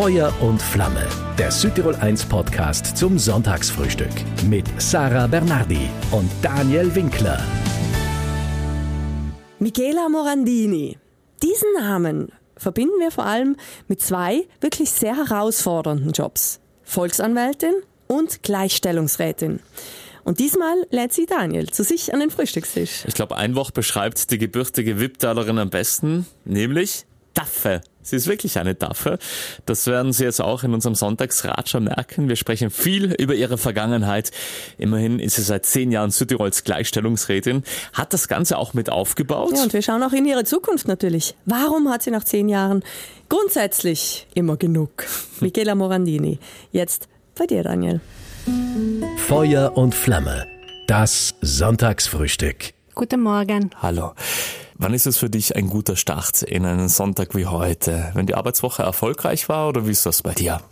Feuer und Flamme, der Südtirol 1 Podcast zum Sonntagsfrühstück mit Sarah Bernardi und Daniel Winkler. Michela Morandini. Diesen Namen verbinden wir vor allem mit zwei wirklich sehr herausfordernden Jobs. Volksanwältin und Gleichstellungsrätin. Und diesmal lädt sie Daniel zu sich an den Frühstückstisch. Ich glaube, ein Wort beschreibt die gebürtige Wippdalerin am besten, nämlich Daffe. Sie ist wirklich eine Daffe. Das werden Sie jetzt auch in unserem Sonntagsratscher merken. Wir sprechen viel über ihre Vergangenheit. Immerhin ist sie seit zehn Jahren Südtirols Gleichstellungsrätin, hat das Ganze auch mit aufgebaut. Ja, und wir schauen auch in ihre Zukunft natürlich. Warum hat sie nach zehn Jahren grundsätzlich immer genug? Michela Morandini. Jetzt bei dir, Daniel. Feuer und Flamme. Das Sonntagsfrühstück. Guten Morgen. Hallo. Wann ist es für dich ein guter Start in einen Sonntag wie heute? Wenn die Arbeitswoche erfolgreich war oder wie ist das bei dir?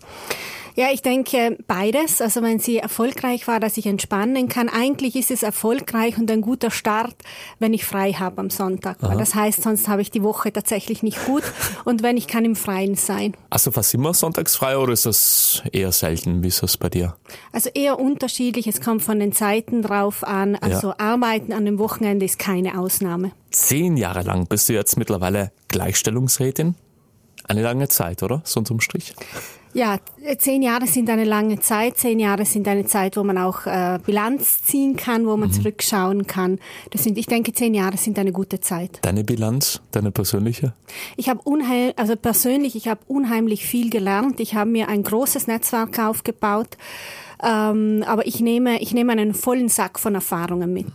Ja, ich denke beides. Also wenn sie erfolgreich war, dass ich entspannen kann. Eigentlich ist es erfolgreich und ein guter Start, wenn ich frei habe am Sonntag. Weil das heißt, sonst habe ich die Woche tatsächlich nicht gut und wenn ich kann im Freien sein. Also fast immer sonntags frei oder ist das eher selten? Wie ist das bei dir? Also eher unterschiedlich. Es kommt von den Zeiten drauf an. Also Arbeiten an dem Wochenende ist keine Ausnahme. Zehn Jahre lang bist du jetzt mittlerweile Gleichstellungsrätin. Eine lange Zeit, oder? So unterm Strich. Ja, zehn Jahre sind eine lange Zeit. Zehn Jahre sind eine Zeit, wo man auch äh, Bilanz ziehen kann, wo man zurückschauen kann. Das sind, ich denke, zehn Jahre sind eine gute Zeit. Deine Bilanz, deine persönliche? Ich habe unheim, also persönlich, ich habe unheimlich viel gelernt. Ich habe mir ein großes Netzwerk aufgebaut. Ähm, aber ich nehme, ich nehme einen vollen Sack von Erfahrungen mit.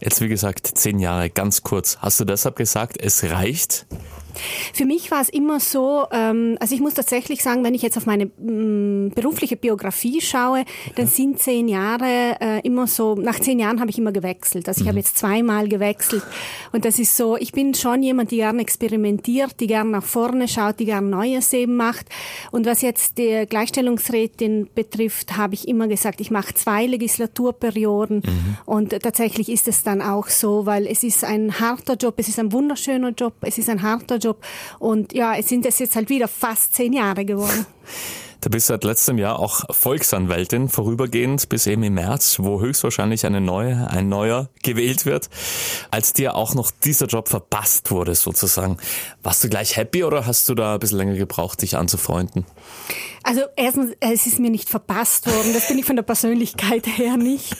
Jetzt, wie gesagt, zehn Jahre, ganz kurz. Hast du deshalb gesagt, es reicht? Für mich war es immer so, ähm, also ich muss tatsächlich sagen, wenn ich jetzt auf meine mh, berufliche Biografie schaue, dann sind zehn Jahre äh, immer so, nach zehn Jahren habe ich immer gewechselt. Also ich habe jetzt zweimal gewechselt. Und das ist so, ich bin schon jemand, die gern experimentiert, die gern nach vorne schaut, die gern Neues eben macht. Und was jetzt die Gleichstellungsrätin betrifft, habe ich immer gesagt, ich mache zwei Legislaturperioden. Und tatsächlich ist es dann auch so, weil es ist ein harter Job, es ist ein wunderschöner Job, es ist ein harter Job und ja, es sind es jetzt halt wieder fast zehn Jahre geworden. Du bist seit letztem Jahr auch Volksanwältin, vorübergehend bis eben im März, wo höchstwahrscheinlich eine neue, ein neuer gewählt wird. Als dir auch noch dieser Job verpasst wurde, sozusagen, warst du gleich happy oder hast du da ein bisschen länger gebraucht, dich anzufreunden? Also erstens, es ist mir nicht verpasst worden. Das bin ich von der Persönlichkeit her nicht.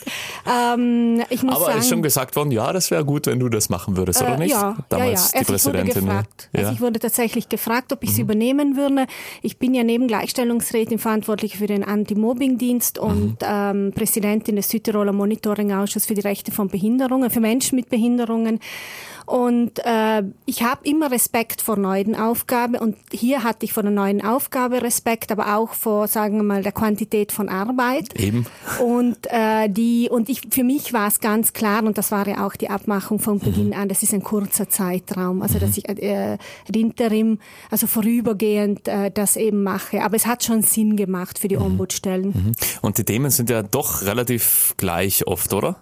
Ähm, ich muss Aber sagen, ist schon gesagt worden, ja, das wäre gut, wenn du das machen würdest, oder äh, nicht? Ja, Damals ja, ja. die Also ich wurde Präsidentin. gefragt. Ja. Mhm. Also ich wurde tatsächlich gefragt, ob ich es übernehmen würde. Ich bin ja neben Gleichstellungsrätin verantwortlich für den Anti-Mobbing-Dienst Mhm. und ähm, Präsidentin des Südtiroler Monitoring-Ausschusses für die Rechte von Behinderungen, für Menschen mit Behinderungen. Und äh, ich habe immer Respekt vor neuen Aufgaben und hier hatte ich vor der neuen Aufgabe Respekt, aber auch vor, sagen wir mal, der Quantität von Arbeit. Eben. Und äh, die und ich für mich war es ganz klar und das war ja auch die Abmachung von Beginn an. Das ist ein kurzer Zeitraum, also dass ich äh, Interim, also vorübergehend äh, das eben mache. Aber es hat schon Sinn gemacht für die Ombudsstellen. Und die Themen sind ja doch relativ gleich oft, oder?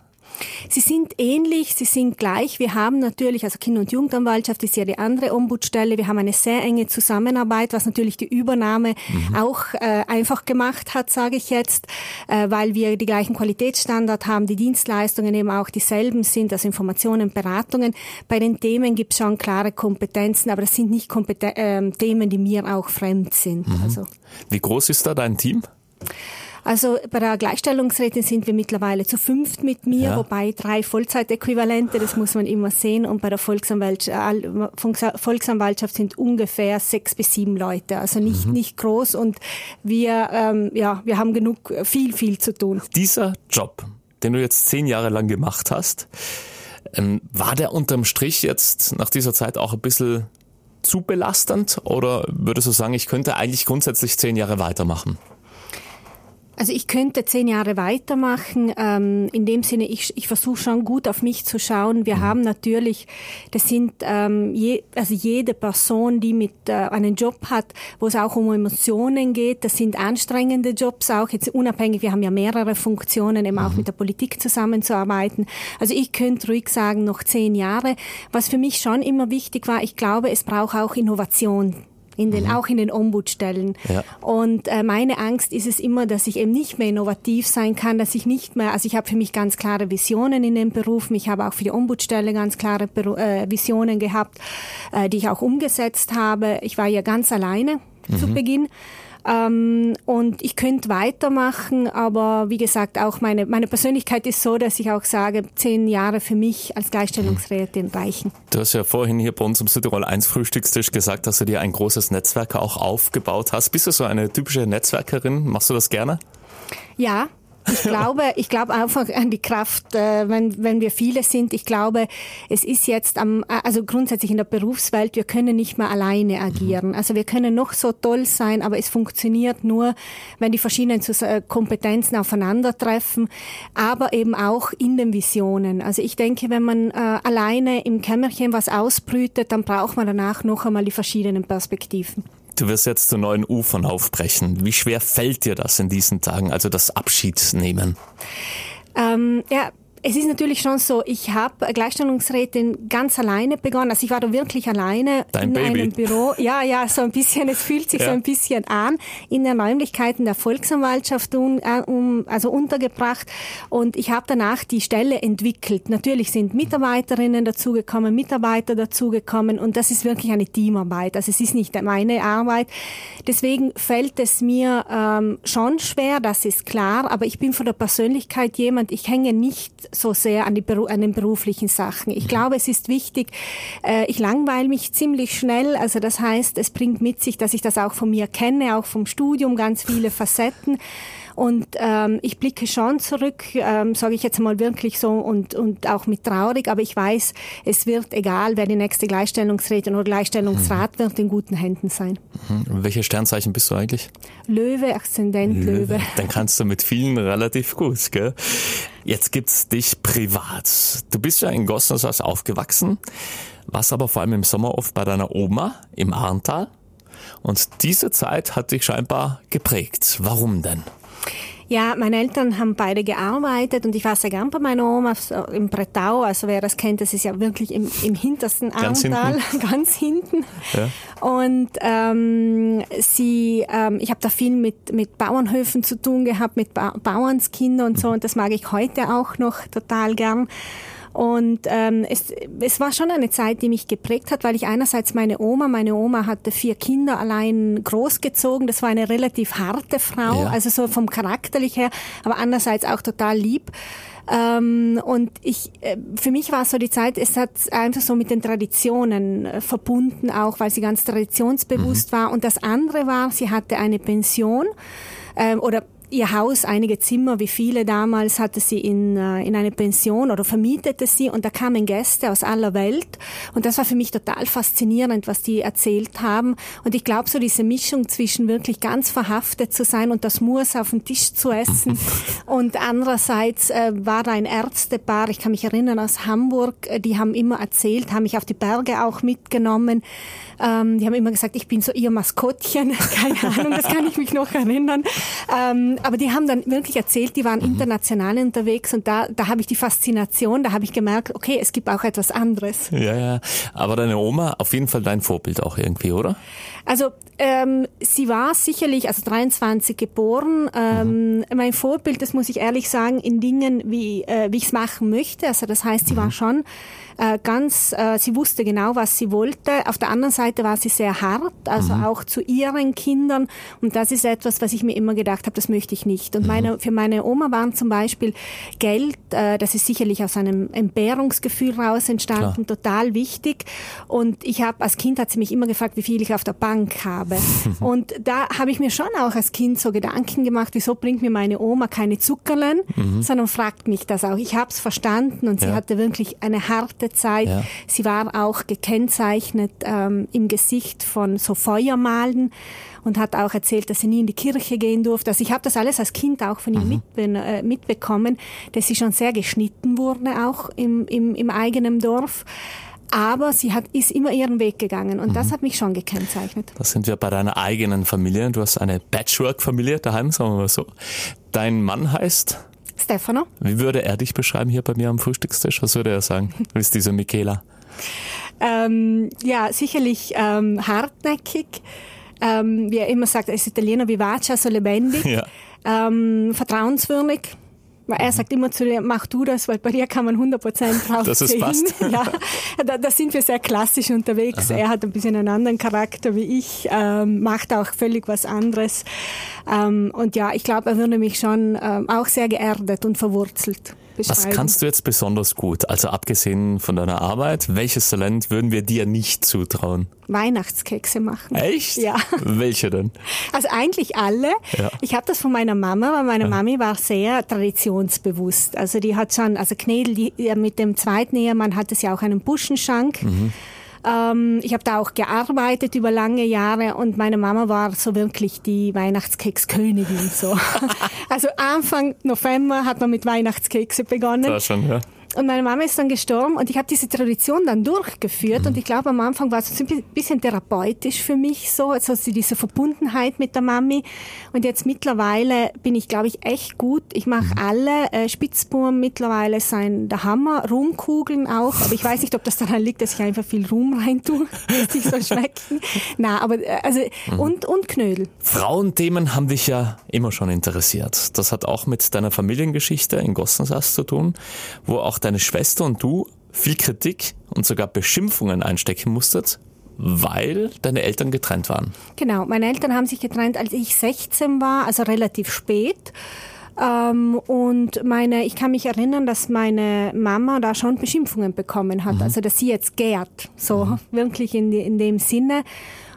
Sie sind ähnlich, sie sind gleich. Wir haben natürlich, also Kinder- und Jugendanwaltschaft ist ja die andere Ombudsstelle. Wir haben eine sehr enge Zusammenarbeit, was natürlich die Übernahme auch äh, einfach gemacht hat, sage ich jetzt, äh, weil wir die gleichen Qualitätsstandards haben, die Dienstleistungen eben auch dieselben sind, also Informationen, Beratungen. Bei den Themen gibt es schon klare Kompetenzen, aber das sind nicht Kompeten ähm, Themen, die mir auch fremd sind. Also Wie groß ist da dein Team? Also bei der Gleichstellungsrätin sind wir mittlerweile zu fünft mit mir, Ja. wobei drei Vollzeitäquivalente, das muss man immer sehen. Und bei der Volksanwaltschaft, Volksanwaltschaft sind ungefähr sechs bis sieben Leute, also nicht, nicht groß. Und wir, ähm, ja, wir haben genug, viel, viel zu tun. Dieser Job, den du jetzt zehn Jahre lang gemacht hast, ähm, war der unterm Strich jetzt nach dieser Zeit auch ein bisschen zu belastend oder würdest du sagen, ich könnte eigentlich grundsätzlich zehn Jahre weitermachen? Also ich könnte zehn Jahre weitermachen. Ähm, in dem Sinne, ich, ich versuche schon gut auf mich zu schauen. Wir haben natürlich, das sind ähm, je, also jede Person, die mit äh, einen Job hat, wo es auch um Emotionen geht. Das sind anstrengende Jobs auch jetzt unabhängig. Wir haben ja mehrere Funktionen, eben auch mit der Politik zusammenzuarbeiten. Also ich könnte ruhig sagen noch zehn Jahre. Was für mich schon immer wichtig war, ich glaube, es braucht auch Innovation in den, mhm. auch in den Ombudsstellen. Ja. Und äh, meine Angst ist es immer, dass ich eben nicht mehr innovativ sein kann, dass ich nicht mehr, also ich habe für mich ganz klare Visionen in den Berufen, ich habe auch für die Ombudsstelle ganz klare Beru äh, Visionen gehabt, äh, die ich auch umgesetzt habe. Ich war ja ganz alleine mhm. zu Beginn. Ähm, und ich könnte weitermachen, aber wie gesagt, auch meine, meine Persönlichkeit ist so, dass ich auch sage, zehn Jahre für mich als Gleichstellungsrätin reichen. Du hast ja vorhin hier bei uns im Südtirol 1 Frühstückstisch gesagt, dass du dir ein großes Netzwerk auch aufgebaut hast. Bist du so eine typische Netzwerkerin? Machst du das gerne? Ja, ich glaube, ich glaube einfach an die Kraft, äh, wenn, wenn wir viele sind. Ich glaube, es ist jetzt am, also grundsätzlich in der Berufswelt, wir können nicht mehr alleine agieren. Also wir können noch so toll sein, aber es funktioniert nur, wenn die verschiedenen äh, Kompetenzen aufeinandertreffen, aber eben auch in den Visionen. Also ich denke, wenn man äh, alleine im Kämmerchen was ausbrütet, dann braucht man danach noch einmal die verschiedenen Perspektiven. Du wirst jetzt zu neuen Ufern aufbrechen. Wie schwer fällt dir das in diesen Tagen, also das Abschiedsnehmen? Ähm, ja, es ist natürlich schon so, ich habe Gleichstellungsrätin ganz alleine begonnen. Also ich war da wirklich alleine Dein in Baby. einem Büro. Ja, ja, so ein bisschen, es fühlt sich ja. so ein bisschen an, in den Räumlichkeiten der Volksanwaltschaft um, äh, um, also untergebracht. Und ich habe danach die Stelle entwickelt. Natürlich sind Mitarbeiterinnen dazugekommen, Mitarbeiter dazugekommen und das ist wirklich eine Teamarbeit. Also es ist nicht meine Arbeit. Deswegen fällt es mir ähm, schon schwer, das ist klar, aber ich bin von der Persönlichkeit jemand, ich hänge nicht so sehr an, die, an den beruflichen Sachen. Ich glaube, es ist wichtig, äh, ich langweile mich ziemlich schnell. Also das heißt, es bringt mit sich, dass ich das auch von mir kenne, auch vom Studium, ganz viele Facetten. Und ähm, ich blicke schon zurück, ähm, sage ich jetzt mal wirklich so und, und auch mit traurig, aber ich weiß, es wird egal, wer die nächste Gleichstellungsrätin oder Gleichstellungsrat mhm. wird, in guten Händen sein. Mhm. Welche Sternzeichen bist du eigentlich? Löwe, Aszendent Löwe. Löwe. Dann kannst du mit vielen relativ gut, gell? Jetzt gibt's dich privat. Du bist ja in Gosnershaus aufgewachsen, warst aber vor allem im Sommer oft bei deiner Oma im Arntal. Und diese Zeit hat dich scheinbar geprägt. Warum denn? Ja, meine Eltern haben beide gearbeitet und ich war sehr gern bei meiner Oma im Brettau. Also wer das kennt, das ist ja wirklich im, im hintersten ganz Armtal, hinten. ganz hinten. Ja. Und ähm, sie, ähm, ich habe da viel mit, mit Bauernhöfen zu tun gehabt, mit ba Bauernskinder und so. Und das mag ich heute auch noch total gern. Und ähm, es, es war schon eine Zeit, die mich geprägt hat, weil ich einerseits meine Oma, meine Oma hatte vier Kinder allein großgezogen. Das war eine relativ harte Frau, ja. also so vom charakterlich her, aber andererseits auch total lieb. Ähm, und ich, äh, für mich war es so die Zeit, es hat einfach so mit den Traditionen äh, verbunden, auch weil sie ganz traditionsbewusst mhm. war. Und das andere war, sie hatte eine Pension ähm, oder ihr Haus, einige Zimmer, wie viele damals, hatte sie in, äh, in eine Pension oder vermietete sie und da kamen Gäste aus aller Welt. Und das war für mich total faszinierend, was die erzählt haben. Und ich glaube so diese Mischung zwischen wirklich ganz verhaftet zu sein und das Murs auf dem Tisch zu essen und andererseits äh, war da ein Ärztepaar, ich kann mich erinnern aus Hamburg, äh, die haben immer erzählt, haben mich auf die Berge auch mitgenommen, ähm, die haben immer gesagt, ich bin so ihr Maskottchen, keine Ahnung, das kann ich mich noch erinnern. Ähm, aber die haben dann wirklich erzählt, die waren mhm. international unterwegs und da, da habe ich die Faszination, da habe ich gemerkt, okay, es gibt auch etwas anderes. Ja, ja. Aber deine Oma, auf jeden Fall dein Vorbild auch irgendwie, oder? Also ähm, sie war sicherlich, also 23 geboren. Ähm, mhm. Mein Vorbild, das muss ich ehrlich sagen, in Dingen, wie, äh, wie ich es machen möchte. Also das heißt, sie mhm. war schon äh, ganz, äh, sie wusste genau, was sie wollte. Auf der anderen Seite war sie sehr hart, also mhm. auch zu ihren Kindern. Und das ist etwas, was ich mir immer gedacht habe, das möchte ich nicht. Und mhm. meine, für meine Oma waren zum Beispiel Geld, äh, das ist sicherlich aus einem Entbehrungsgefühl raus entstanden, Klar. total wichtig. Und ich habe, als Kind hat sie mich immer gefragt, wie viel ich auf der Bank habe. Und da habe ich mir schon auch als Kind so Gedanken gemacht, wieso bringt mir meine Oma keine Zuckerlen, mhm. sondern fragt mich das auch. Ich habe es verstanden und ja. sie hatte wirklich eine harte harte Zeit. Ja. Sie war auch gekennzeichnet ähm, im Gesicht von so Feuermalen und hat auch erzählt, dass sie nie in die Kirche gehen durfte. Also ich habe das alles als Kind auch von ihr mhm. äh, mitbekommen, dass sie schon sehr geschnitten wurde, auch im, im, im eigenen Dorf. Aber sie hat, ist immer ihren Weg gegangen und mhm. das hat mich schon gekennzeichnet. Da sind wir bei deiner eigenen Familie. Du hast eine Patchwork-Familie daheim, sagen wir mal so. Dein Mann heißt? Stefano. Wie würde er dich beschreiben hier bei mir am Frühstückstisch? Was würde er sagen? Wie ist diese Michaela? Ähm, ja, sicherlich ähm, hartnäckig. Ähm, wie er immer sagt, als Italiener vivace, so lebendig. Ja. Ähm, vertrauenswürdig. Weil er sagt immer zu dir, mach du das, weil bei dir kann man 100% drauf Dass es passt. Ja, da, da sind wir sehr klassisch unterwegs. Er hat ein bisschen einen anderen Charakter wie ich, ähm, macht auch völlig was anderes. Ähm, und ja, ich glaube, er würde mich schon ähm, auch sehr geerdet und verwurzelt Was kannst du jetzt besonders gut? Also abgesehen von deiner Arbeit, welches Talent würden wir dir nicht zutrauen? Weihnachtskekse machen. Echt? Ja. Welche denn? Also eigentlich alle. Ja. Ich habe das von meiner Mama, weil meine Mami war sehr traditionsbewusst. Also die hat schon, also Knedel, die, ja, mit dem zweiten Ehemann hat es ja auch einen Buschenschank. Ähm, ich habe da auch gearbeitet über lange Jahre und meine Mama war so wirklich die Weihnachtskekskönigin. So. also Anfang November hat man mit Weihnachtskekse begonnen. Da schon, ja. Und meine Mama ist dann gestorben und ich habe diese Tradition dann durchgeführt Mhm. und ich glaube am Anfang war es so ein bisschen therapeutisch für mich so, also diese Verbundenheit mit der Mami und jetzt mittlerweile bin ich glaube ich echt gut. Ich mache Mhm. alle äh, Spitzbuben mittlerweile sein der Hammer, Rumkugeln auch, aber ich weiß nicht, ob das daran liegt, dass ich einfach viel Rum rein tue, dass die so schmecken. Na, aber äh, also Mhm. und und Knödel. Frauenthemen haben dich ja immer schon interessiert. Das hat auch mit deiner Familiengeschichte in Gossensass zu tun, wo auch deine Schwester und du viel Kritik und sogar Beschimpfungen einstecken musstet, weil deine Eltern getrennt waren. Genau, meine Eltern haben sich getrennt, als ich 16 war, also relativ spät. Ähm, und meine, ich kann mich erinnern, dass meine Mama da schon Beschimpfungen bekommen hat, also dass sie jetzt gärt, so wirklich in, in dem Sinne.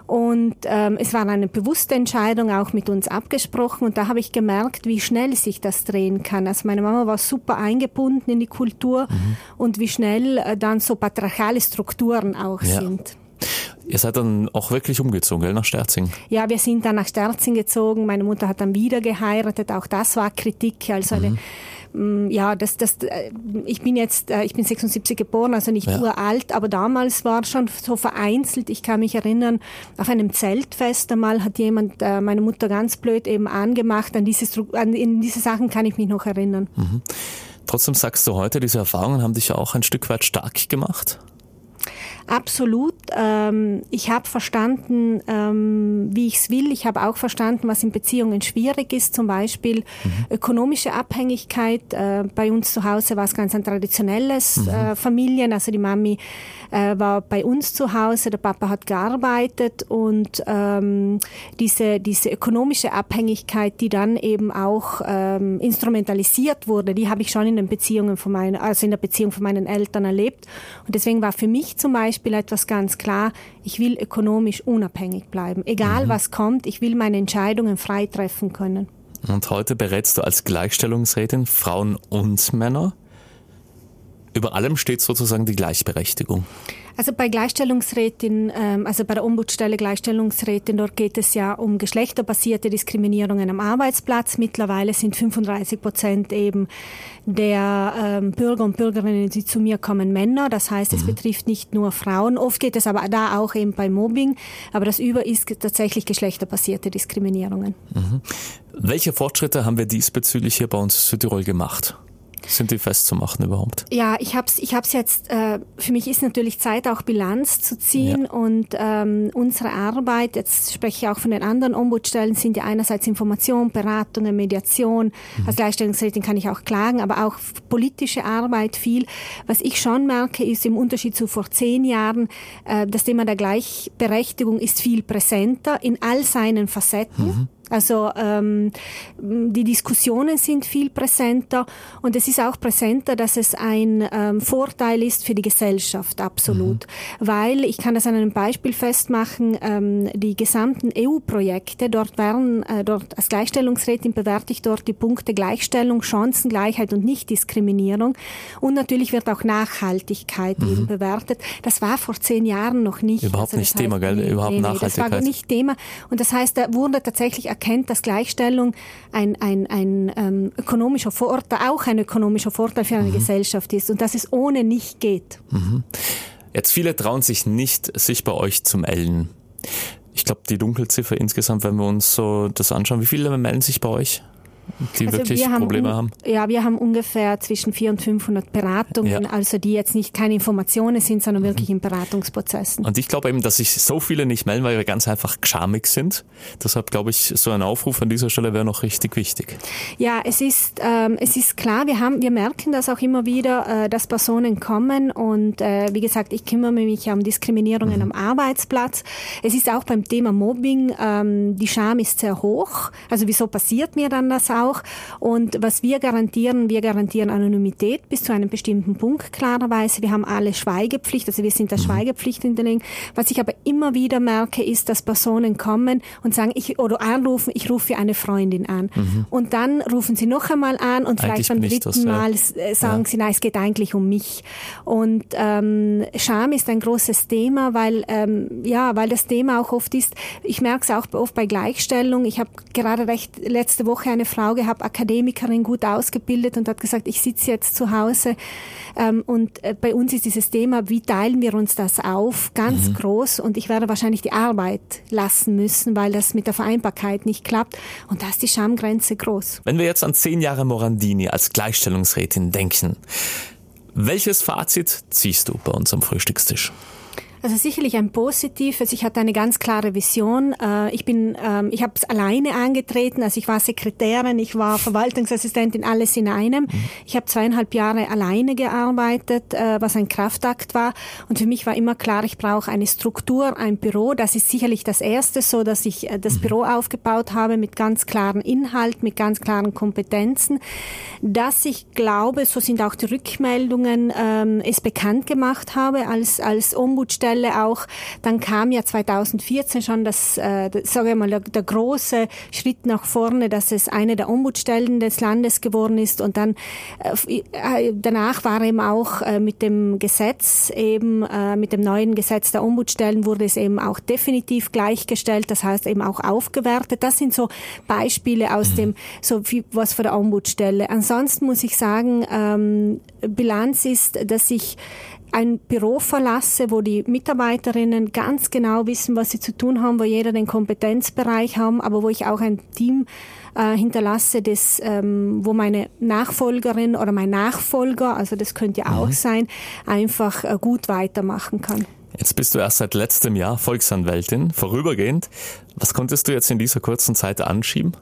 Und ähm, es war eine bewusste Entscheidung, auch mit uns abgesprochen. Und da habe ich gemerkt, wie schnell sich das drehen kann. Also meine Mama war super eingebunden in die Kultur und wie schnell äh, dann so patriarchale Strukturen auch Ja. sind. Ihr seid dann auch wirklich umgezogen, gell, nach Sterzing. Ja, wir sind dann nach Sterzing gezogen. Meine Mutter hat dann wieder geheiratet. Auch das war Kritik. Also eine, mm, ja, das, das, äh, ich bin jetzt, äh, ich bin 76 geboren, also nicht Ja. uralt, aber damals war schon so vereinzelt. Ich kann mich erinnern, auf einem Zeltfest einmal hat jemand äh, meine Mutter ganz blöd eben angemacht. An diese, an, in diese Sachen kann ich mich noch erinnern. Trotzdem sagst du heute, diese Erfahrungen haben dich ja auch ein Stück weit stark gemacht. Absolut. Ähm, ich habe verstanden, ähm, wie ich es will. Ich habe auch verstanden, was in Beziehungen schwierig ist. Zum Beispiel ökonomische Abhängigkeit. Äh, bei uns zu Hause war es ganz ein traditionelles äh, Familien. Also die Mami äh, war bei uns zu Hause, der Papa hat gearbeitet und ähm, diese, diese ökonomische Abhängigkeit, die dann eben auch ähm, instrumentalisiert wurde, die habe ich schon in den Beziehungen von meinen, also in der Beziehung von meinen Eltern erlebt. Und deswegen war für mich zum Beispiel etwas ganz klar, ich will ökonomisch unabhängig bleiben. Egal was kommt, ich will meine Entscheidungen frei treffen können. Und heute berätst du als Gleichstellungsrätin Frauen und Männer. Über allem steht sozusagen die Gleichberechtigung. Also bei Gleichstellungsrätin, ähm, also bei der Ombudsstelle Gleichstellungsrätin, dort geht es ja um geschlechterbasierte Diskriminierungen am Arbeitsplatz. Mittlerweile sind 35 Prozent eben der ähm, Bürger und Bürgerinnen, die zu mir kommen, Männer. Das heißt, es betrifft nicht nur Frauen. Oft geht es aber da auch eben bei Mobbing. Aber das Über ist tatsächlich geschlechterbasierte Diskriminierungen. Welche Fortschritte haben wir diesbezüglich hier bei uns in Südtirol gemacht? Sind die festzumachen überhaupt? Ja, ich hab's, ich hab's jetzt. Äh, für mich ist natürlich Zeit, auch Bilanz zu ziehen und ähm, unsere Arbeit. Jetzt spreche ich auch von den anderen Ombudsstellen sind ja einerseits Information, Beratungen, Mediation. Als Gleichstellungsrätin kann ich auch klagen, aber auch politische Arbeit viel. Was ich schon merke, ist im Unterschied zu vor zehn Jahren, äh, das Thema der Gleichberechtigung ist viel präsenter in all seinen Facetten. Also ähm, die Diskussionen sind viel präsenter und es ist auch präsenter, dass es ein ähm, Vorteil ist für die Gesellschaft, absolut. Weil, ich kann das an einem Beispiel festmachen, ähm, die gesamten EU-Projekte, dort werden, äh, dort als Gleichstellungsrätin bewerte ich dort die Punkte Gleichstellung, Chancengleichheit und Nichtdiskriminierung und natürlich wird auch Nachhaltigkeit eben bewertet. Das war vor zehn Jahren noch nicht. Also Überhaupt das nicht Thema, gell? Überhaupt Das war Nachhaltigkeit. nicht Thema. Und das heißt, da wurde tatsächlich erkennt, dass Gleichstellung ein, ein, ein ähm, ökonomischer Vorteil, auch ein ökonomischer Vorteil für Mhm. eine Gesellschaft ist und dass es ohne nicht geht. Jetzt viele trauen sich nicht, sich bei euch zu melden. Ich glaube, die Dunkelziffer insgesamt, wenn wir uns so das anschauen, wie viele melden sich bei euch? Die Also wirklich wir haben Probleme haben? Ja, wir haben ungefähr zwischen 400 und 500 Beratungen, Ja. also die jetzt nicht keine Informationen sind, sondern wirklich in Beratungsprozessen. Und ich glaube eben, dass sich so viele nicht melden, weil wir ganz einfach schamig sind. Deshalb glaube ich, so ein Aufruf an dieser Stelle wäre noch richtig wichtig. Ja, es ist, ähm, es ist klar, wir, haben, wir merken das auch immer wieder, äh, dass Personen kommen und äh, wie gesagt, ich kümmere mich ja um Diskriminierungen am Arbeitsplatz. Es ist auch beim Thema Mobbing, ähm, die Scham ist sehr hoch. Also wieso passiert mir dann das auch? Und was wir garantieren, wir garantieren Anonymität bis zu einem bestimmten Punkt klarerweise. Wir haben alle Schweigepflicht, also wir sind der Schweigepflicht hinterlegen. Was ich aber immer wieder merke, ist, dass Personen kommen und sagen, ich, oder anrufen, ich rufe eine Freundin an. Und dann rufen sie noch einmal an und Eigentlich vielleicht beim dritten das, ja. Mal äh, sagen sie, nein, es geht eigentlich um mich. Und ähm, Scham ist ein großes Thema, weil ähm, ja, weil das Thema auch oft ist. Ich merke es auch oft bei Gleichstellung. Ich habe gerade recht letzte Woche eine Frau gehabt, Akademikerin, gut ausgebildet und hat gesagt, ich sitze jetzt zu Hause ähm, und äh, bei uns ist dieses Thema, wie teilen wir uns das auf, ganz groß und ich werde wahrscheinlich die Arbeit lassen müssen, weil das mit der Vereinbarkeit nicht klappt und da ist die Schamgrenze groß. Wenn wir jetzt an zehn Jahre Morandini als Gleichstellungsrätin denken, welches Fazit ziehst du bei uns am Frühstückstisch? Also sicherlich ein positives. Ich hatte eine ganz klare Vision. Äh, Ich bin, ähm, ich habe es alleine angetreten. Also ich war Sekretärin, ich war Verwaltungsassistentin, alles in einem. Ich habe zweieinhalb Jahre alleine gearbeitet, äh, was ein Kraftakt war. Und für mich war immer klar, ich brauche eine Struktur, ein Büro. Das ist sicherlich das Erste, so dass ich äh, das Büro aufgebaut habe mit ganz klaren Inhalt, mit ganz klaren Kompetenzen. Dass ich glaube, so sind auch die Rückmeldungen, ähm, es bekannt gemacht habe als als Ombudsstelle auch. Dann kam ja 2014 schon das, äh, das sage ich mal, der, der große Schritt nach vorne, dass es eine der Ombudsstellen des Landes geworden ist. Und dann äh, äh, danach war eben auch äh, mit dem Gesetz eben äh, mit dem neuen Gesetz der Ombudsstellen wurde es eben auch definitiv gleichgestellt. Das heißt eben auch aufgewertet. Das sind so Beispiele aus dem so wie was von der Ombudsstelle. Ansonsten muss ich sagen, ähm, Bilanz ist, dass ich ein Büro verlasse, wo die Mitarbeiterinnen ganz genau wissen, was sie zu tun haben, wo jeder den Kompetenzbereich haben, aber wo ich auch ein Team äh, hinterlasse, das, ähm, wo meine Nachfolgerin oder mein Nachfolger, also das könnte ja auch sein, einfach äh, gut weitermachen kann. Jetzt bist du erst seit letztem Jahr Volksanwältin, vorübergehend. Was konntest du jetzt in dieser kurzen Zeit anschieben?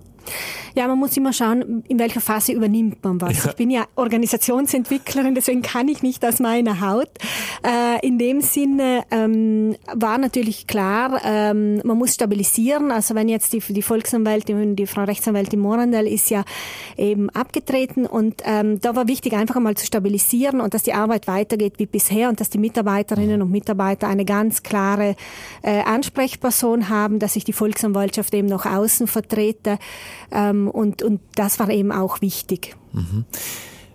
Ja, man muss immer schauen, in welcher Phase übernimmt man was. Ja. Ich bin ja Organisationsentwicklerin, deswegen kann ich nicht aus meiner Haut. Äh, in dem Sinne ähm, war natürlich klar, ähm, man muss stabilisieren. Also wenn jetzt die, die Volksanwältin, die Frau Rechtsanwältin Morandell ist ja eben abgetreten und ähm, da war wichtig, einfach einmal zu stabilisieren und dass die Arbeit weitergeht wie bisher und dass die Mitarbeiterinnen und Mitarbeiter eine ganz klare äh, Ansprechperson haben, dass ich die Volksanwaltschaft eben nach außen vertrete. Ähm, und, und das war eben auch wichtig.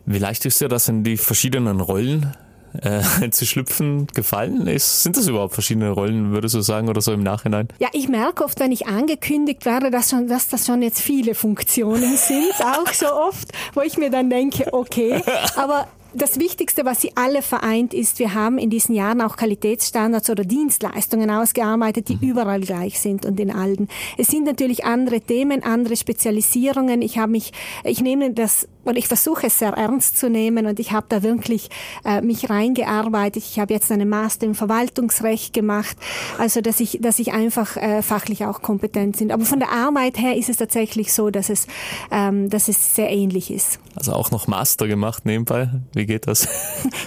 Wie leicht ist dir das in die verschiedenen Rollen äh, zu schlüpfen gefallen ist? Sind das überhaupt verschiedene Rollen, würdest du sagen, oder so im Nachhinein? Ja, ich merke oft, wenn ich angekündigt werde, dass, schon, dass das schon jetzt viele Funktionen sind, auch so oft, wo ich mir dann denke, okay, aber das Wichtigste, was sie alle vereint, ist, wir haben in diesen Jahren auch Qualitätsstandards oder Dienstleistungen ausgearbeitet, die überall gleich sind und in allen. Es sind natürlich andere Themen, andere Spezialisierungen. Ich habe mich, ich nehme das und ich versuche es sehr ernst zu nehmen und ich habe da wirklich äh, mich reingearbeitet. Ich habe jetzt einen Master im Verwaltungsrecht gemacht, also dass ich, dass ich einfach äh, fachlich auch kompetent bin. Aber von der Arbeit her ist es tatsächlich so, dass es, ähm, dass es sehr ähnlich ist. Also auch noch Master gemacht nebenbei. Wie geht das?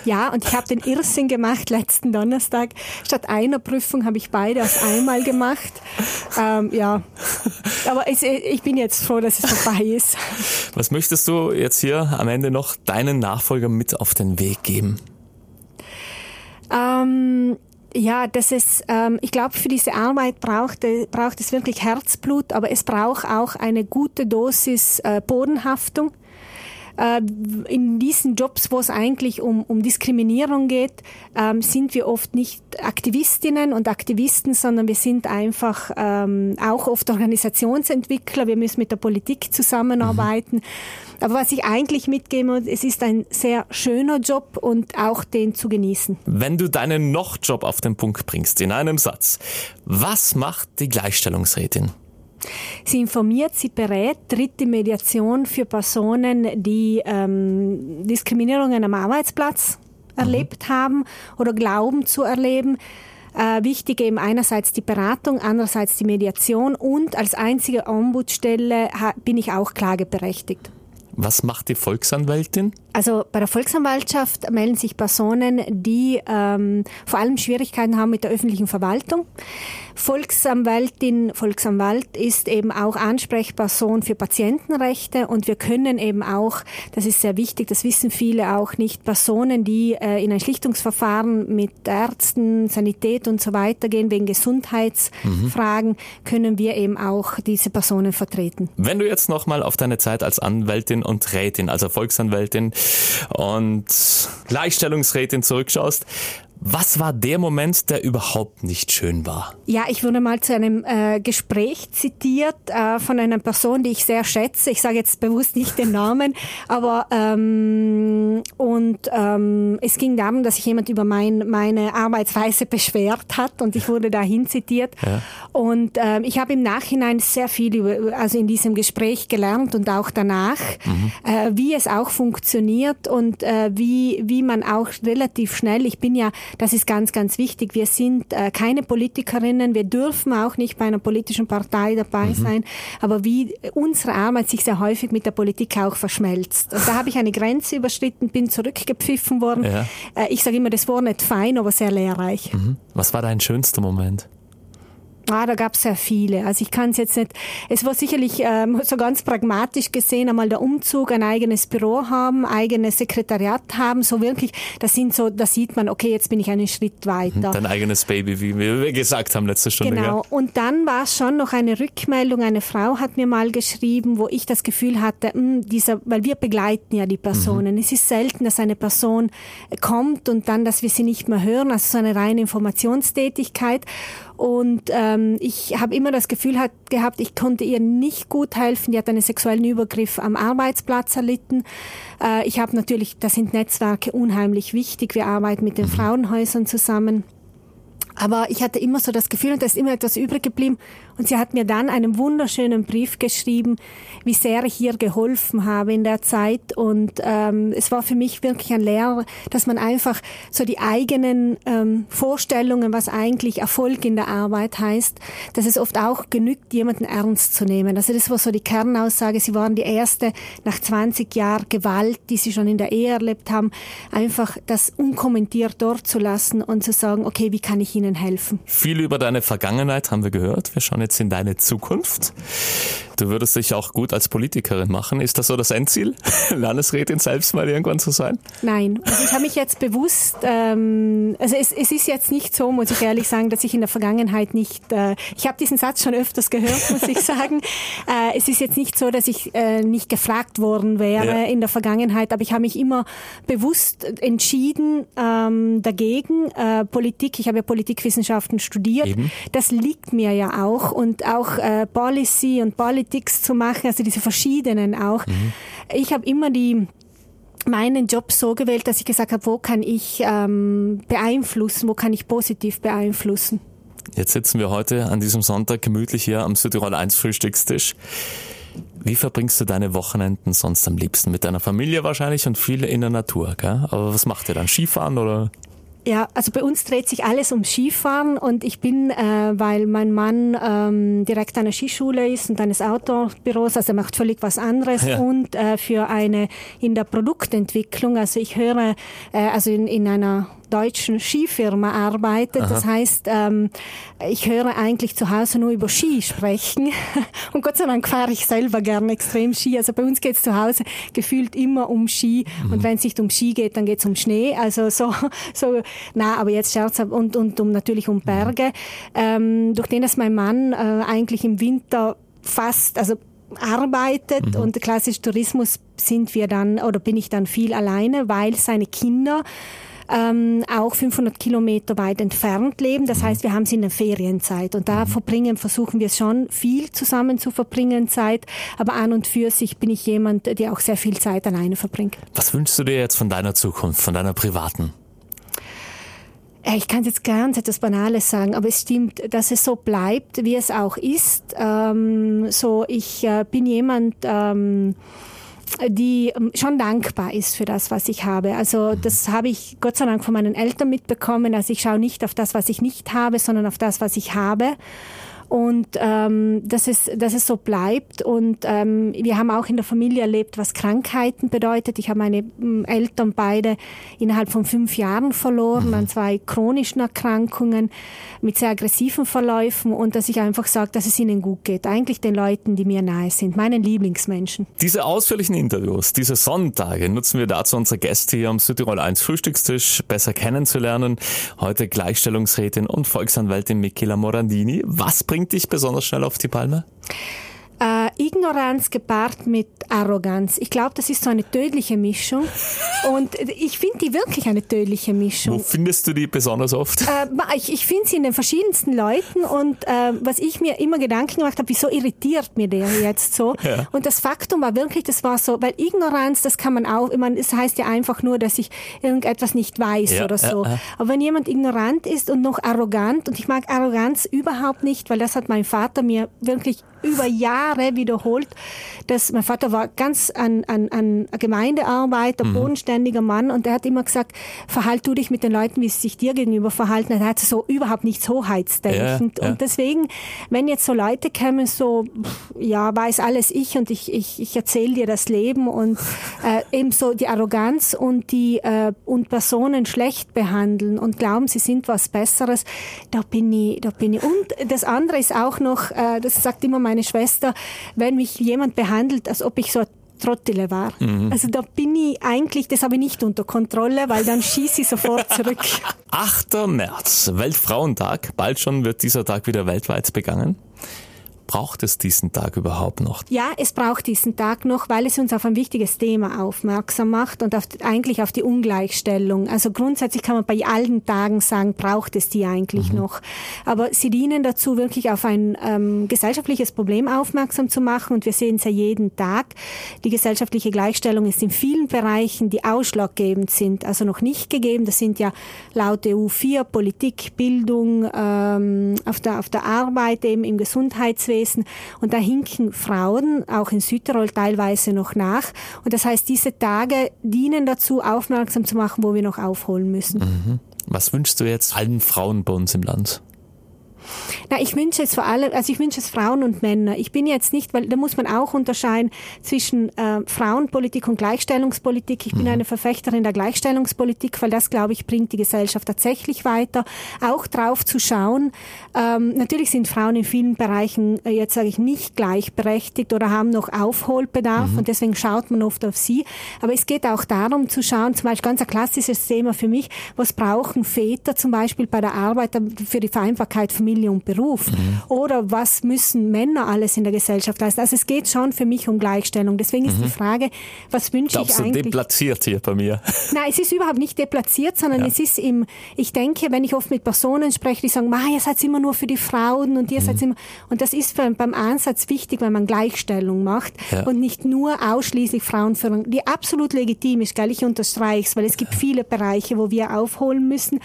Ja, und ich habe den Irrsinn gemacht letzten Donnerstag. Statt einer Prüfung habe ich beide auf einmal gemacht. Ähm, ja, aber es, ich bin jetzt froh, dass es vorbei ist. Was möchtest du jetzt hier am Ende noch deinen Nachfolger mit auf den Weg geben? Ähm, ja, das ist, ähm, ich glaube, für diese Arbeit braucht, äh, braucht es wirklich Herzblut, aber es braucht auch eine gute Dosis äh, Bodenhaftung. Äh, in diesen Jobs, wo es eigentlich um, um Diskriminierung geht, ähm, sind wir oft nicht Aktivistinnen und Aktivisten, sondern wir sind einfach ähm, auch oft Organisationsentwickler. Wir müssen mit der Politik zusammenarbeiten. Aber was ich eigentlich mitgebe, es ist ein sehr schöner Job und auch den zu genießen. Wenn du deinen Noch-Job auf den Punkt bringst, in einem Satz, was macht die Gleichstellungsrätin? Sie informiert, sie berät, tritt in Mediation für Personen, die ähm, Diskriminierungen am Arbeitsplatz mhm. erlebt haben oder glauben zu erleben. Äh, wichtig eben einerseits die Beratung, andererseits die Mediation und als einzige Ombudsstelle bin ich auch klageberechtigt. Was macht die Volksanwältin? Also bei der Volksanwaltschaft melden sich Personen, die ähm, vor allem Schwierigkeiten haben mit der öffentlichen Verwaltung. Volksanwältin, Volksanwalt ist eben auch Ansprechperson für Patientenrechte und wir können eben auch, das ist sehr wichtig, das wissen viele auch nicht, Personen, die äh, in ein Schlichtungsverfahren mit Ärzten, Sanität und so weiter gehen, wegen Gesundheitsfragen, mhm. können wir eben auch diese Personen vertreten. Wenn du jetzt nochmal auf deine Zeit als Anwältin und Rätin, also Volksanwältin und Gleichstellungsrätin zurückschaust, was war der Moment, der überhaupt nicht schön war? Ja, ich wurde mal zu einem äh, Gespräch zitiert äh, von einer Person, die ich sehr schätze. Ich sage jetzt bewusst nicht den Namen, aber ähm, und ähm, es ging darum, dass sich jemand über mein, meine Arbeitsweise beschwert hat und ich wurde dahin zitiert. Ja. Und ähm, ich habe im Nachhinein sehr viel über, also in diesem Gespräch gelernt und auch danach, mhm. äh, wie es auch funktioniert und äh, wie wie man auch relativ schnell. Ich bin ja das ist ganz, ganz wichtig. Wir sind äh, keine Politikerinnen, wir dürfen auch nicht bei einer politischen Partei dabei mhm. sein, aber wie unsere Arbeit sich sehr häufig mit der Politik auch verschmelzt. Und da habe ich eine Grenze überschritten, bin zurückgepfiffen worden. Ja. Äh, ich sage immer, das war nicht fein, aber sehr lehrreich. Mhm. Was war dein schönster Moment? Ah, da gab es sehr viele. Also ich kann es jetzt nicht. Es war sicherlich ähm, so ganz pragmatisch gesehen einmal der Umzug, ein eigenes Büro haben, eigenes Sekretariat haben. So wirklich, das sind so, da sieht man, okay, jetzt bin ich einen Schritt weiter. Dein eigenes Baby, wie wir gesagt haben letzte Stunde. Genau. Ja. Und dann war es schon noch eine Rückmeldung. Eine Frau hat mir mal geschrieben, wo ich das Gefühl hatte, mh, hm, dieser, weil wir begleiten ja die Personen. Mhm. Es ist selten, dass eine Person kommt und dann, dass wir sie nicht mehr hören. Also so eine reine Informationstätigkeit. Und ähm, ich habe immer das Gefühl hat, gehabt, ich konnte ihr nicht gut helfen. Die hat einen sexuellen Übergriff am Arbeitsplatz erlitten. Äh, ich habe natürlich, da sind Netzwerke unheimlich wichtig. Wir arbeiten mit den Frauenhäusern zusammen. Aber ich hatte immer so das Gefühl, und da ist immer etwas übrig geblieben. Und sie hat mir dann einen wunderschönen Brief geschrieben, wie sehr ich ihr geholfen habe in der Zeit. Und ähm, es war für mich wirklich ein Lehrer, dass man einfach so die eigenen ähm, Vorstellungen, was eigentlich Erfolg in der Arbeit heißt, dass es oft auch genügt, jemanden ernst zu nehmen. Also das war so die Kernaussage. Sie waren die erste nach 20 Jahren Gewalt, die sie schon in der Ehe erlebt haben, einfach das unkommentiert dort zu lassen und zu sagen, okay, wie kann ich Ihnen helfen? Viel über deine Vergangenheit haben wir gehört. Wir schauen jetzt in deine Zukunft. Du würdest dich auch gut als Politikerin machen. Ist das so das Endziel, Landesrätin selbst mal irgendwann zu sein? Nein, also ich habe mich jetzt bewusst, ähm, also es, es ist jetzt nicht so, muss ich ehrlich sagen, dass ich in der Vergangenheit nicht, äh, ich habe diesen Satz schon öfters gehört, muss ich sagen. Äh, es ist jetzt nicht so, dass ich äh, nicht gefragt worden wäre ja. in der Vergangenheit, aber ich habe mich immer bewusst entschieden ähm, dagegen. Äh, Politik, ich habe ja Politikwissenschaften studiert, Eben. das liegt mir ja auch und auch äh, Policy und Politics zu machen, also diese verschiedenen auch. Mhm. Ich habe immer die meinen Job so gewählt, dass ich gesagt habe, wo kann ich ähm, beeinflussen, wo kann ich positiv beeinflussen. Jetzt sitzen wir heute an diesem Sonntag gemütlich hier am Südtirol 1 Frühstückstisch. Wie verbringst du deine Wochenenden sonst am liebsten? Mit deiner Familie wahrscheinlich und viel in der Natur, gell? Aber was macht ihr dann? Skifahren oder? Ja, also bei uns dreht sich alles um Skifahren und ich bin, äh, weil mein Mann ähm, direkt an der Skischule ist und eines Outdoor-Büros, also er macht völlig was anderes ja. und äh, für eine in der Produktentwicklung, also ich höre, äh, also in, in einer deutschen Skifirma arbeitet. Aha. Das heißt, ähm, ich höre eigentlich zu Hause nur über Ski sprechen. Und Gott sei Dank fahre ich selber gerne extrem Ski. Also bei uns geht es zu Hause gefühlt immer um Ski. Mhm. Und wenn es nicht um Ski geht, dann geht es um Schnee. Also so, so, na, aber jetzt scherzhaft und, und um natürlich um Berge. Ähm, durch den, dass mein Mann äh, eigentlich im Winter fast, also arbeitet mhm. und klassisch Tourismus sind wir dann oder bin ich dann viel alleine, weil seine Kinder ähm, auch 500 Kilometer weit entfernt leben. Das mhm. heißt, wir haben sie in der Ferienzeit und da mhm. verbringen, versuchen wir schon viel zusammen zu verbringen Zeit. Aber an und für sich bin ich jemand, der auch sehr viel Zeit alleine verbringt. Was wünschst du dir jetzt von deiner Zukunft, von deiner privaten? ich kann jetzt ganz etwas Banales sagen, aber es stimmt, dass es so bleibt, wie es auch ist. Ähm, so, ich äh, bin jemand, ähm, die ähm, schon dankbar ist für das, was ich habe. Also das habe ich Gott sei Dank von meinen Eltern mitbekommen. Also ich schaue nicht auf das, was ich nicht habe, sondern auf das, was ich habe und ähm, dass, es, dass es so bleibt. Und ähm, wir haben auch in der Familie erlebt, was Krankheiten bedeutet. Ich habe meine Eltern beide innerhalb von fünf Jahren verloren mhm. an zwei chronischen Erkrankungen mit sehr aggressiven Verläufen und dass ich einfach sage, dass es ihnen gut geht. Eigentlich den Leuten, die mir nahe sind, meinen Lieblingsmenschen. Diese ausführlichen Interviews, diese Sonntage nutzen wir dazu, unsere Gäste hier am Südtirol 1 Frühstückstisch besser kennenzulernen. Heute Gleichstellungsrätin und Volksanwältin Michela Morandini. Was bringt dich besonders schnell auf die Palme? Äh, Ignoranz gepaart mit Arroganz. Ich glaube, das ist so eine tödliche Mischung. Und ich finde die wirklich eine tödliche Mischung. Wo findest du die besonders oft? Äh, ich ich finde sie in den verschiedensten Leuten. Und äh, was ich mir immer Gedanken gemacht habe, wieso irritiert mir der jetzt so? Ja. Und das Faktum war wirklich, das war so, weil Ignoranz, das kann man auch, ich meine, es heißt ja einfach nur, dass ich irgendetwas nicht weiß ja, oder so. Ja, Aber wenn jemand ignorant ist und noch arrogant, und ich mag Arroganz überhaupt nicht, weil das hat mein Vater mir wirklich über Jahre wiederholt, dass mein Vater war ganz an, an, an Gemeindearbeiter, mhm. bodenständiger Mann und er hat immer gesagt, verhalt du dich mit den Leuten, wie sie sich dir gegenüber verhalten. Er hat so überhaupt nichts hoheitsdenkend. Ja, ja. Und deswegen, wenn jetzt so Leute kämen, so, ja, weiß alles ich und ich, ich, ich erzähle dir das Leben und äh, eben so die Arroganz und die äh, und Personen schlecht behandeln und glauben, sie sind was Besseres, da bin ich, da bin ich. Und das andere ist auch noch, äh, das sagt immer mein meine Schwester, wenn mich jemand behandelt, als ob ich so Trottele war. Mhm. Also da bin ich eigentlich, das habe ich nicht unter Kontrolle, weil dann schieße ich sofort zurück. 8. März, Weltfrauentag. Bald schon wird dieser Tag wieder weltweit begangen. Braucht es diesen Tag überhaupt noch? Ja, es braucht diesen Tag noch, weil es uns auf ein wichtiges Thema aufmerksam macht und auf, eigentlich auf die Ungleichstellung. Also grundsätzlich kann man bei allen Tagen sagen, braucht es die eigentlich mhm. noch. Aber sie dienen dazu, wirklich auf ein ähm, gesellschaftliches Problem aufmerksam zu machen und wir sehen es ja jeden Tag. Die gesellschaftliche Gleichstellung ist in vielen Bereichen, die ausschlaggebend sind, also noch nicht gegeben. Das sind ja laut EU4 Politik, Bildung, ähm, auf, der, auf der Arbeit, eben im Gesundheitswesen, Gesundheitswesen. Und da hinken Frauen auch in Südtirol teilweise noch nach. Und das heißt, diese Tage dienen dazu, aufmerksam zu machen, wo wir noch aufholen müssen. Mhm. Was wünschst du jetzt allen Frauen bei uns im Land? Na, ich wünsche es vor allem, also ich wünsche es Frauen und Männer. Ich bin jetzt nicht, weil da muss man auch unterscheiden zwischen äh, Frauenpolitik und Gleichstellungspolitik. Ich bin mhm. eine Verfechterin der Gleichstellungspolitik, weil das, glaube ich, bringt die Gesellschaft tatsächlich weiter. Auch drauf zu schauen. Ähm, natürlich sind Frauen in vielen Bereichen, äh, jetzt sage ich, nicht gleichberechtigt oder haben noch Aufholbedarf mhm. und deswegen schaut man oft auf sie. Aber es geht auch darum zu schauen, zum Beispiel ganz ein klassisches Thema für mich, was brauchen Väter zum Beispiel bei der Arbeit für die Vereinbarkeit Familie Familie und Beruf? Mhm. Oder was müssen Männer alles in der Gesellschaft leisten? Also es geht schon für mich um Gleichstellung. Deswegen ist mhm. die Frage, was wünsche ich eigentlich? Du deplatziert hier bei mir. Nein, es ist überhaupt nicht deplatziert, sondern ja. es ist im, ich denke, wenn ich oft mit Personen spreche, die sagen, ihr seid immer nur für die Frauen und ihr mhm. seid immer, und das ist beim Ansatz wichtig, wenn man Gleichstellung macht ja. und nicht nur ausschließlich Frauenführung, die absolut legitim ist, gell, ich unterstreiche es, weil es gibt viele Bereiche, wo wir aufholen müssen.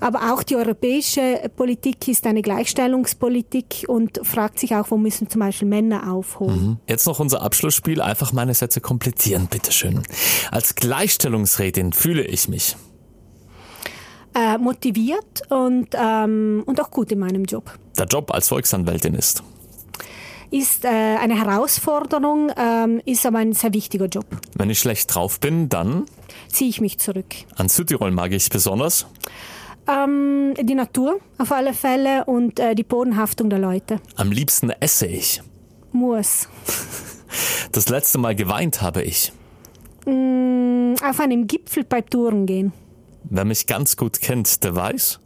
Aber auch die europäische Politik ist eine Gleichstellungspolitik und fragt sich auch, wo müssen zum Beispiel Männer aufholen. Mhm. Jetzt noch unser Abschlussspiel. Einfach meine Sätze komplettieren, bitteschön. Als Gleichstellungsrätin fühle ich mich äh, motiviert und, ähm, und auch gut in meinem Job. Der Job als Volksanwältin ist? Ist äh, eine Herausforderung, ähm, ist aber ein sehr wichtiger Job. Wenn ich schlecht drauf bin, dann? Ziehe ich mich zurück. An Südtirol mag ich besonders? Ähm, die Natur auf alle Fälle und äh, die Bodenhaftung der Leute. Am liebsten esse ich. Muss. Das letzte Mal geweint habe ich. Mm, auf einem Gipfel bei Touren gehen. Wer mich ganz gut kennt, der weiß?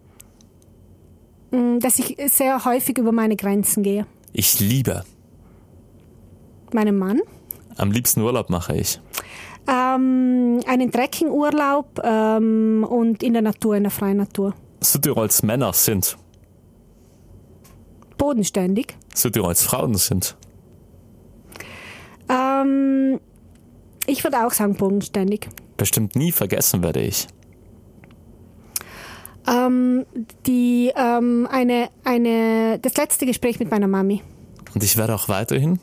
Mm, dass ich sehr häufig über meine Grenzen gehe. Ich liebe. Meinen Mann. Am liebsten Urlaub mache ich. Ähm, einen Trekkingurlaub ähm, und in der Natur, in der freien Natur. Südtirols Männer sind bodenständig. Südtirols Frauen sind ähm, ich würde auch sagen bodenständig. Bestimmt nie vergessen werde ich. Ähm, die, ähm, eine, eine, das letzte Gespräch mit meiner Mami. Und ich werde auch weiterhin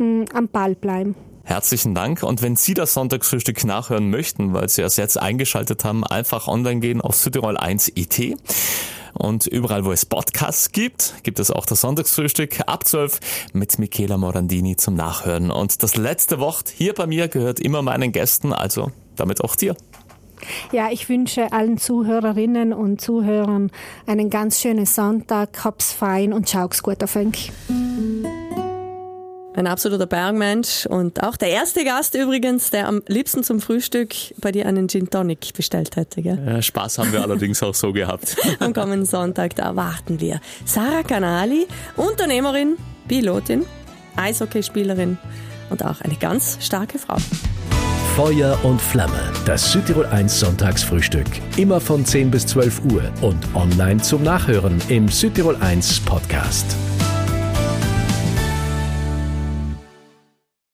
Mm, am Ball bleiben. Herzlichen Dank. Und wenn Sie das Sonntagsfrühstück nachhören möchten, weil Sie es jetzt eingeschaltet haben, einfach online gehen auf Südtirol 1 IT. Und überall, wo es Podcasts gibt, gibt es auch das Sonntagsfrühstück ab 12 mit Michela Morandini zum Nachhören. Und das letzte Wort hier bei mir gehört immer meinen Gästen, also damit auch dir. Ja, ich wünsche allen Zuhörerinnen und Zuhörern einen ganz schönen Sonntag. Hab's fein und schau's gut auf euch. Ein absoluter Bergmensch und auch der erste Gast übrigens, der am liebsten zum Frühstück bei dir einen Gin Tonic bestellt hätte. Gell? Ja, Spaß haben wir allerdings auch so gehabt. Am kommenden Sonntag, da warten wir. Sarah Canali, Unternehmerin, Pilotin, Eishockeyspielerin und auch eine ganz starke Frau. Feuer und Flamme, das Südtirol 1 Sonntagsfrühstück. Immer von 10 bis 12 Uhr und online zum Nachhören im Südtirol 1 Podcast.